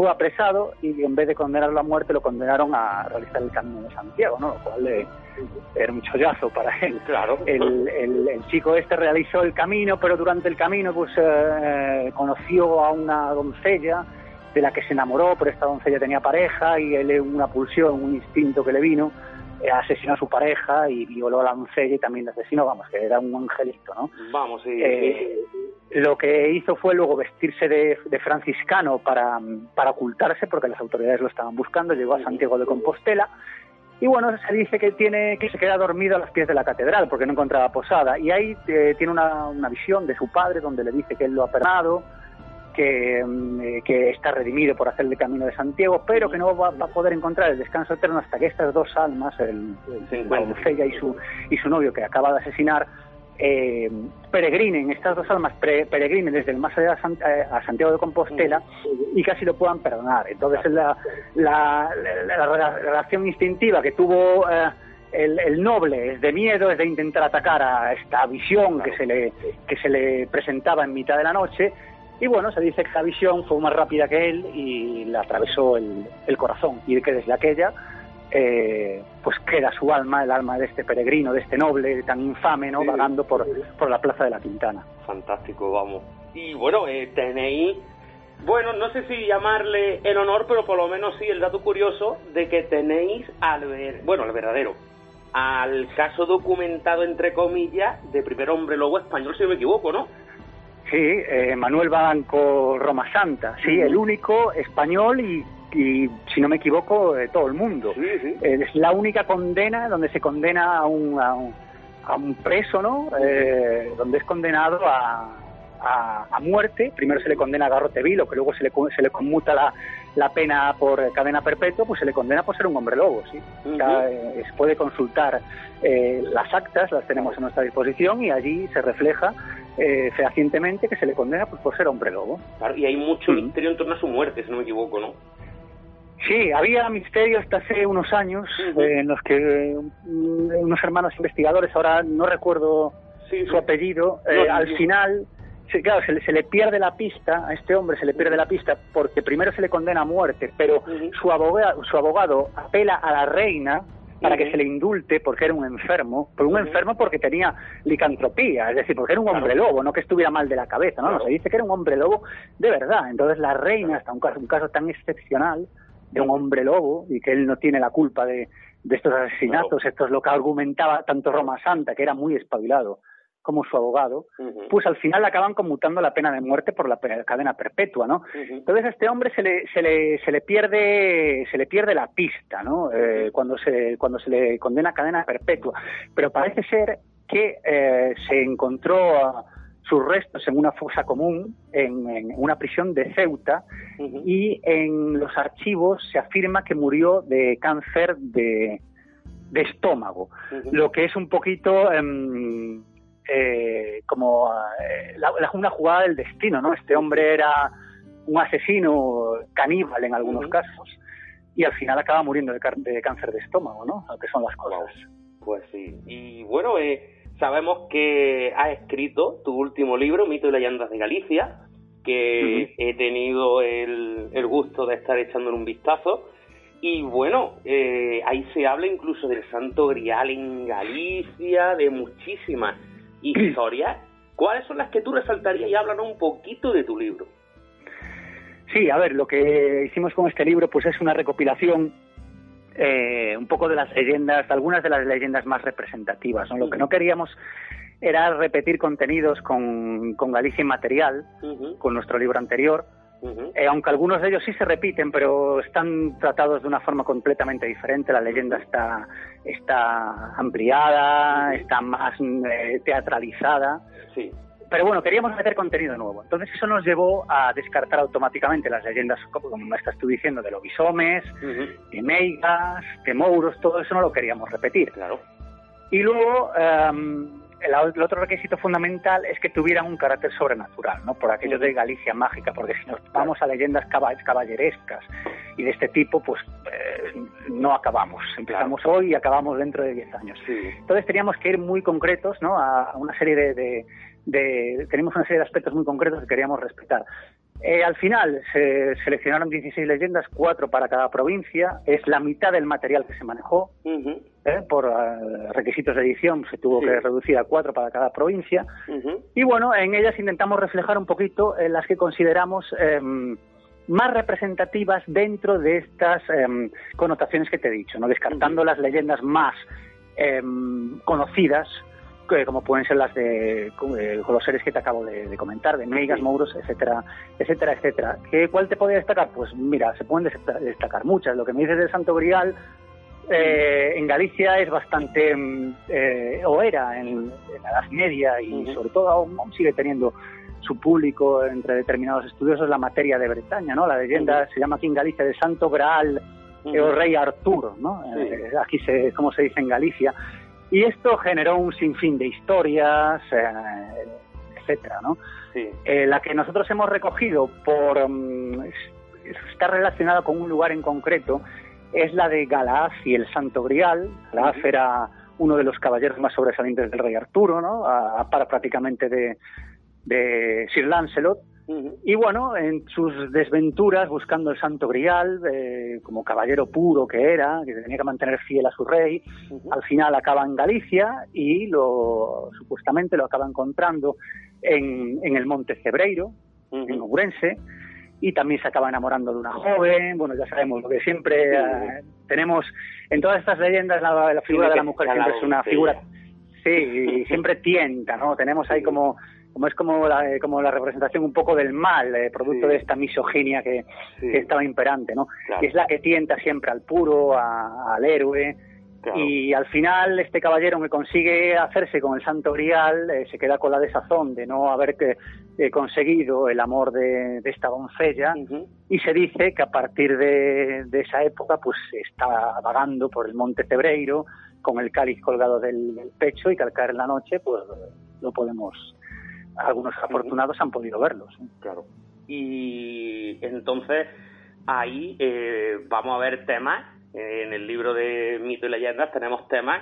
fue apresado y en vez de condenarlo a muerte lo condenaron a realizar el camino de Santiago, ¿no? Lo cual era un chollazo para él. Claro. El, el, chico este realizó el camino, pero durante el camino pues eh, conoció a una doncella de la que se enamoró, pero esta doncella tenía pareja y él una pulsión, un instinto que le vino eh, asesinó a su pareja y violó a la doncella y también la asesinó, vamos, que era un angelito, ¿no? Vamos, sí. Eh, lo que hizo fue luego vestirse de, franciscano para, para, ocultarse, porque las autoridades lo estaban buscando, llegó a Santiago de Compostela, y bueno, se dice que tiene que se queda dormido a los pies de la catedral porque no encontraba posada, y ahí eh, tiene una, una, visión de su padre donde le dice que él lo ha perdonado, que, mm, que está redimido por hacer el camino de Santiago, pero que no va, a poder encontrar el descanso eterno hasta que estas dos almas, el, el, y su, y su novio que acaba de asesinar, eh, peregrinen, estas dos almas peregrinen desde el más allá eh, a, Santiago de Compostela y casi lo puedan perdonar. Entonces la, la, la, relación instintiva que tuvo eh, el, el, noble es de miedo, es de intentar atacar a esta visión que se le, que se le presentaba en mitad de la noche. Y bueno, se dice que esa visión fue más rápida que él y le atravesó el, el corazón y que desde aquella eh, pues queda su alma, el alma de este peregrino, de este noble tan infame, ¿no? Vagando por, por la plaza de la Quintana. Fantástico, vamos. Y bueno, eh, tenéis, bueno, no sé si llamarle en honor, pero por lo menos sí el dato curioso de que tenéis al, ver, bueno, al verdadero, al caso documentado, entre comillas, de primer hombre lobo español, si no me equivoco, ¿no? Sí, eh, Manuel Banco Roma Santa, sí, el único español y y si no me equivoco, de todo el mundo. Eh, es la única condena donde se condena a un, a un, preso, ¿no? Eh, donde es condenado a, a, muerte. Primero se le condena a garrote vilo, que luego se le, se le conmuta la, la pena por cadena perpetua, pues se le condena por ser un hombre lobo, ¿sí? Eh, se puede consultar las actas, las tenemos a nuestra disposición y allí se refleja fehacientemente que se le condena pues, por ser hombre lobo. Claro, y hay mucho misterio en torno a su muerte, si no me equivoco, ¿no? Sí, había misterio hasta hace unos años eh, en los que mm, unos hermanos investigadores, ahora no recuerdo su apellido, eh, al final, claro, se le, pierde la pista, a este hombre se le pierde la pista porque primero se le condena a muerte, pero su, abogado, su abogado apela a la reina para que se le indulte porque era un enfermo, por un enfermo porque tenía licantropía, es decir, porque era un hombre lobo, no que estuviera mal de la cabeza, no, no, se dice que era un hombre lobo de verdad. Entonces la reina, hasta un caso, un caso tan excepcional, de un hombre lobo y que él no tiene la culpa de, de estos asesinatos, esto es lo que argumentaba tanto Roma Santa, que era muy espabilado, como su abogado, pues al final acaban conmutando la pena de muerte por la cadena perpetua, ¿no? Entonces a este hombre se le, se le, se le pierde, se le pierde la pista, ¿no? Eh, cuando se, cuando se le condena a cadena perpetua. Pero parece ser que eh, se encontró a, sus restos en una fosa común en, una prisión de Ceuta y en los archivos se afirma que murió de cáncer de, estómago, lo que es un poquito em, eh, como eh, una jugada del destino, ¿no? Este hombre era un asesino caníbal en algunos casos y al final acaba muriendo de, cáncer de estómago, ¿no? que son las cosas. Pues sí. Y bueno, eh, Sabemos que has escrito tu último libro, Mito y leyendas de Galicia, que he tenido el, gusto de estar echándole un vistazo. Y bueno, eh, ahí se habla incluso del Santo Grial en Galicia, de muchísimas historias. ¿Cuáles son las que tú resaltarías y háblanos un poquito de tu libro? Sí, a ver, lo que hicimos con este libro pues es una recopilación eh, un poco de las leyendas, algunas de las leyendas más representativas. Lo que no queríamos era repetir contenidos con, con Galicia Inmaterial, con nuestro libro anterior, eh, aunque algunos de ellos sí se repiten, pero están tratados de una forma completamente diferente. La leyenda está, está ampliada, está más eh, teatralizada. Sí pero bueno, queríamos meter contenido nuevo. Entonces eso nos llevó a descartar automáticamente las leyendas, como me estás tú diciendo, de Lobisomes, de Meigas, de Mouros, todo eso no lo queríamos repetir. Claro. Y luego, em, el, otro requisito fundamental es que tuvieran un carácter sobrenatural, ¿no? Por aquello de Galicia mágica, porque si nos vamos a leyendas caballerescas y de este tipo, pues eh, no acabamos. Empezamos hoy y acabamos dentro de 10 años. Entonces teníamos que ir muy concretos, ¿no? A, una serie de tenemos una serie de aspectos muy concretos que queríamos respetar. Eh, al final se seleccionaron 16 leyendas, cuatro para cada provincia, es la mitad del material que se manejó, ¿eh? por eh, requisitos de edición se tuvo que reducir a cuatro para cada provincia, y bueno, en ellas intentamos reflejar un poquito las que consideramos em, más representativas dentro de estas em, connotaciones que te he dicho, no descartando las leyendas más em, conocidas como pueden ser las de con los seres que te acabo de, comentar, de Meigas, Mouros, etcétera, etcétera, etcétera. ¿Qué, ¿Cuál te podría destacar? Pues mira, se pueden destacar muchas. Lo que me dices del Santo Grial, eh, en Galicia es bastante, mm, eh, o era en, la Edad Media y sobre todo aún, sigue teniendo su público entre determinados estudiosos la materia de Bretaña, ¿no? La leyenda se llama aquí en Galicia de Santo Graal el rey Arturo, ¿no? Eh, aquí se, como se dice en Galicia. Y esto generó un sinfín de historias, eh, etcétera, ¿no? Eh, la que nosotros hemos recogido por mm, está relacionada con un lugar en concreto es la de Galaaz y el Santo Grial. Galaaz era uno de los caballeros más sobresalientes del rey Arturo, ¿no? A, para prácticamente de, de Sir Lancelot. Y bueno, en sus desventuras buscando el Santo Grial, eh, como caballero puro que era, que tenía que mantener fiel a su rey, al final acaba en Galicia y lo supuestamente lo acaba encontrando en, en el Monte Cebreiro, en Ourense, y también se acaba enamorando de una joven. Bueno, ya sabemos lo que siempre eh, tenemos en todas estas leyendas, la, figura de la mujer siempre es una figura, sí, siempre tienta, ¿no? Tenemos ahí como como es como la, eh, como la representación un poco del mal, eh, producto de esta misoginia que, estaba imperante, ¿no? Que es la que tienta siempre al puro, al héroe. Y al final este caballero que consigue hacerse con el santo grial eh, se queda con la desazón de no haber que, conseguido el amor de, esta doncella. Y se dice que a partir de, esa época pues está vagando por el monte Cebreiro con el cáliz colgado del, del pecho y que al caer en la noche pues lo podemos algunos afortunados han podido verlos. Claro. Y entonces ahí eh, vamos a ver temas, eh, en el libro de mito y leyendas tenemos temas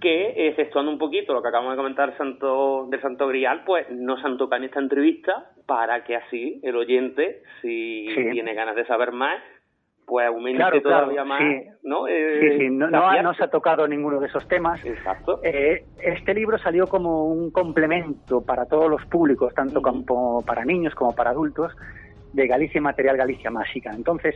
que, exceptuando un poquito lo que acabamos de comentar Santo, del Santo Grial, pues no se han tocado en esta entrevista para que así el oyente, si tiene ganas de saber más, pues aumente todavía más, ¿no? Eh, sí, sí, no, no, se ha tocado ninguno de esos temas. Exacto. Eh, este libro salió como un complemento para todos los públicos, tanto como para niños como para adultos, de Galicia Material Galicia Mágica. Entonces,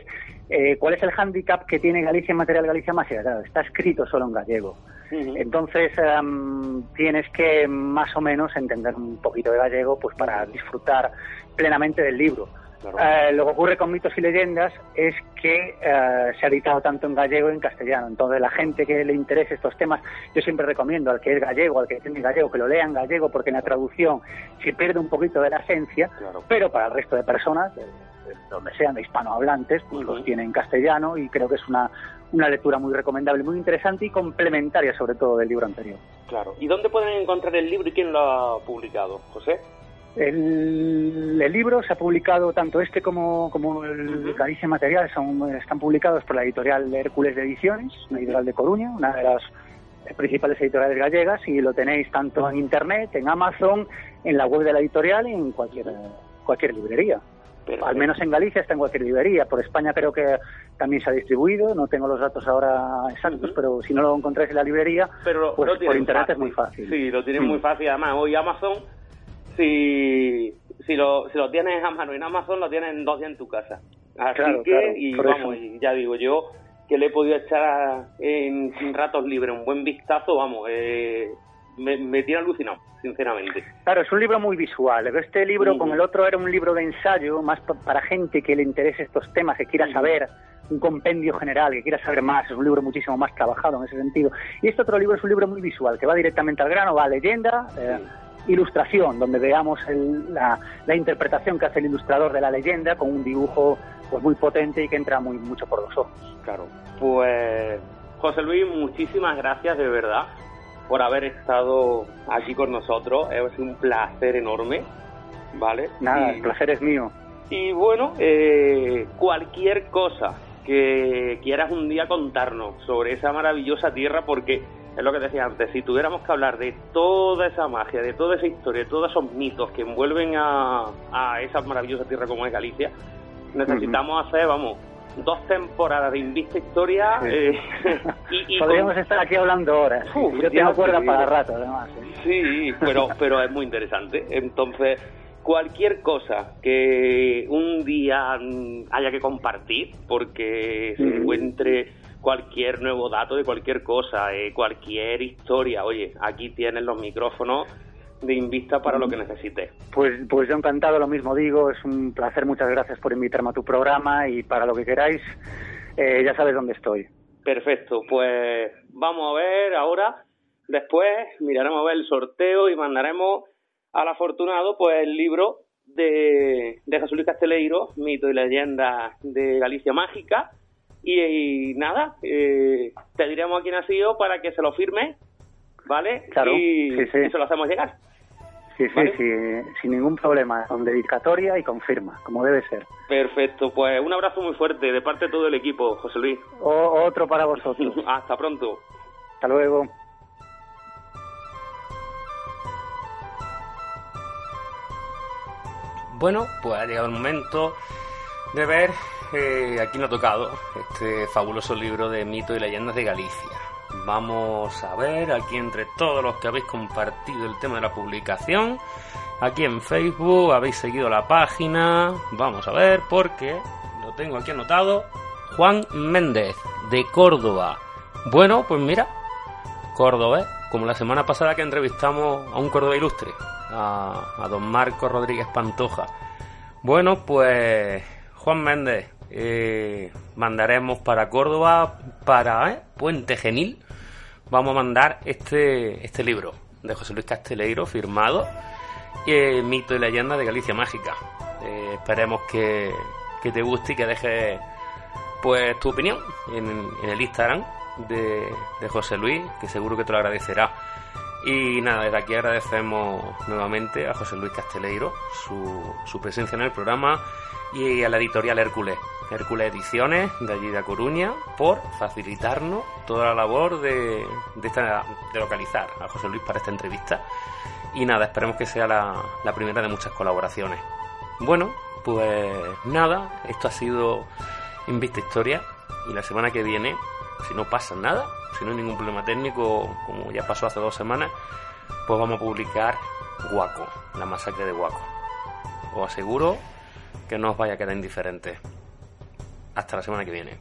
eh, ¿cuál es el hándicap que tiene Galicia Material Galicia Mágica? Claro, está escrito solo en gallego. Entonces, em, tienes que más o menos entender un poquito de gallego pues para disfrutar plenamente del libro. Eh, lo que ocurre con mitos y leyendas es que eh, se ha editado tanto en gallego y en castellano. Entonces, la gente que le interese estos temas, yo siempre recomiendo al que es gallego, al que tiene gallego, que lo lea en gallego, porque en la traducción se pierde un poquito de la esencia, pero para el resto de personas, donde sean de hispanohablantes, pues los tiene en castellano y creo que es una, una lectura muy recomendable, muy interesante y complementaria, sobre todo, del libro anterior. Claro. ¿Y dónde pueden encontrar el libro y quién lo ha publicado, José? El, libro se ha publicado tanto este como, como el Galicia Material, son, están publicados por la editorial Hércules de Ediciones, una editorial de Coruña, una de las principales editoriales gallegas, y lo tenéis tanto en internet, en Amazon, en la web de la editorial y en cualquier, cualquier librería. Al menos en Galicia está en cualquier librería. Por España creo que también se ha distribuido. No tengo los datos ahora exactos, pero si no lo encontráis en la librería, pero pues por internet es muy fácil. Sí, lo tienen muy fácil. Además, hoy Amazon si, si, lo, si lo tienes a mano en Amazon, lo tienes en dos días en tu casa. Así que, y vamos, ya digo yo, que le he podido echar en, ratos libres un buen vistazo, vamos, eh, me, me tiene alucinado, sinceramente. Claro, es un libro muy visual. Este libro, con el otro, era un libro de ensayo, más para gente que le interese estos temas, que quiera saber un compendio general, que quiera saber más, es un libro muchísimo más trabajado en ese sentido. Y este otro libro es un libro muy visual, que va directamente al grano, va a leyenda, eh, ilustración, donde veamos la, interpretación que hace el ilustrador de la leyenda con un dibujo pues muy potente y que entra muy mucho por los ojos. Claro. Pues José Luis, muchísimas gracias de verdad por haber estado aquí con nosotros. Es un placer enorme, ¿vale? Nada, el placer es mío. Y bueno, eh, cualquier cosa que quieras un día contarnos sobre esa maravillosa tierra, porque es lo que decía antes, si tuviéramos que hablar de toda esa magia, de toda esa historia, de todos esos mitos que envuelven a, a esa maravillosa tierra como es Galicia, necesitamos hacer, vamos, dos temporadas de Invista Historia. Eh, y, Podríamos estar aquí hablando horas. Yo tengo cuerda para rato, además. ¿eh? Sí, pero, pero es muy interesante. Entonces, cualquier cosa que un día haya que compartir, porque se encuentre cualquier nuevo dato de cualquier cosa, eh, cualquier historia. Oye, aquí tienes los micrófonos de Invista para lo que necesites. Pues, pues yo encantado, lo mismo digo, es un placer, muchas gracias por invitarme a tu programa y para lo que queráis, eh, ya sabes dónde estoy. Perfecto, pues vamos a ver ahora, después miraremos a ver el sorteo y mandaremos al afortunado pues el libro de, de Jesús Luis Casteleiro, mito y leyenda de Galicia Mágica. Y, nada, eh, te diremos a quién ha sido para que se lo firme, ¿vale? Claro, y, sí, sí. y se lo hacemos llegar. Sí, sí, ¿Vale? sí, sin ningún problema, con dedicatoria y con firma, como debe ser. Perfecto, pues un abrazo muy fuerte de parte de todo el equipo, José Luis. O- otro para vosotros. Hasta pronto. Hasta luego. Bueno, pues ha llegado el momento de ver eh, a quién ha tocado este fabuloso libro de mitos y leyendas de Galicia. Vamos a ver aquí entre todos los que habéis compartido el tema de la publicación. Aquí en Facebook habéis seguido la página. Vamos a ver porque lo tengo aquí anotado. Juan Méndez de Córdoba. Bueno, pues mira, Córdoba, ¿eh? como la semana pasada que entrevistamos a un Córdoba ilustre, a, a don Marco Rodríguez Pantoja. Bueno, pues Juan Méndez, eh, mandaremos para Córdoba, para ¿eh? Puente Genil, vamos a mandar este, este libro de José Luis Casteleiro, firmado, eh, Mito y Leyenda de Galicia Mágica. Eh, esperemos que, que te guste y que dejes pues tu opinión en, el Instagram de, de José Luis, que seguro que te lo agradecerá. Y nada, desde aquí agradecemos nuevamente a José Luis Casteleiro su, su presencia en el programa y a la editorial Hércules, Hércules Ediciones, de allí de Coruña, por facilitarnos toda la labor de, de, esta- localizar a José Luis para esta entrevista. Y nada, esperemos que sea la, la primera de muchas colaboraciones. Bueno, pues nada, esto ha sido Invista Historia y la semana que viene, si no pasa nada, si no hay ningún problema técnico, como ya pasó hace dos semanas, pues vamos a publicar Guaco, la masacre de Guaco. Os aseguro que no os vaya a quedar indiferente. Hasta la semana que viene.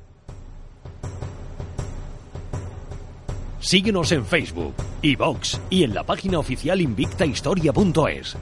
Síguenos en Facebook, iVox y en la página oficial invictahistoria.es.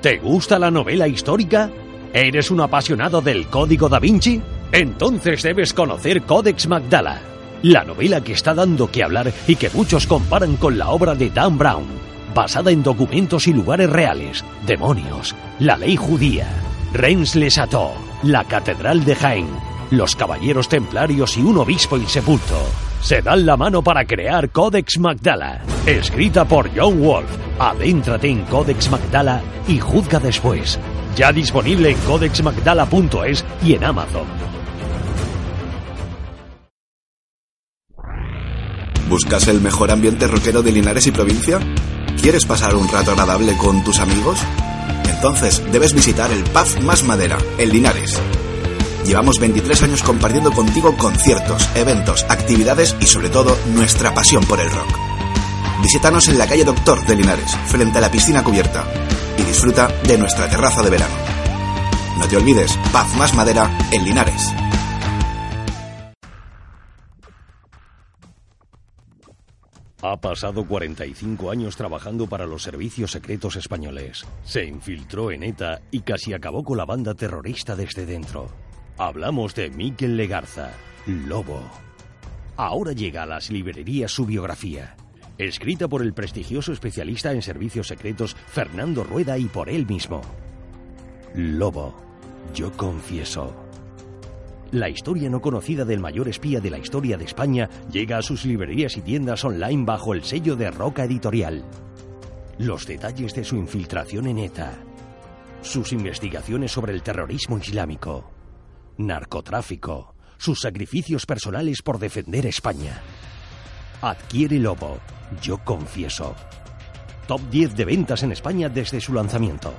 ¿Te gusta la novela histórica? ¿Eres un apasionado del Código da Vinci? Entonces debes conocer Codex Magdala, la novela que está dando que hablar y que muchos comparan con la obra de Dan Brown, basada en documentos y lugares reales, demonios, la ley judía, Reims-les-Châteaux, la Catedral de Jaén, los caballeros templarios y un obispo insepulto. Se dan la mano para crear Codex Magdala, escrita por John Wolf. Adéntrate en Codex Magdala y juzga después. Ya disponible en codexmagdala.es y en Amazon. ¿Buscas el mejor ambiente rockero de Linares y provincia? ¿Quieres pasar un rato agradable con tus amigos? Entonces debes visitar el pub Más Madera, en Linares. Llevamos 23 años compartiendo contigo conciertos, eventos, actividades y sobre todo nuestra pasión por el rock. Visítanos en la calle Doctor de Linares, frente a la piscina cubierta, y disfruta de nuestra terraza de verano. No te olvides, Paz Más Madera en Linares. Ha pasado 45 años trabajando para los servicios secretos españoles. Se infiltró en ETA y casi acabó con la banda terrorista desde dentro. Hablamos de Miquel Legarza, Lobo. Ahora llega a las librerías su biografía, escrita por el prestigioso especialista en servicios secretos Fernando Rueda y por él mismo. Lobo, yo confieso. La historia no conocida del mayor espía de la historia de España llega a sus librerías y tiendas online bajo el sello de Roca Editorial. Los detalles de su infiltración en ETA, sus investigaciones sobre el terrorismo islámico, narcotráfico, sus sacrificios personales por defender España. Adquiere Lobo, yo confieso. Top 10 de ventas en España desde su lanzamiento.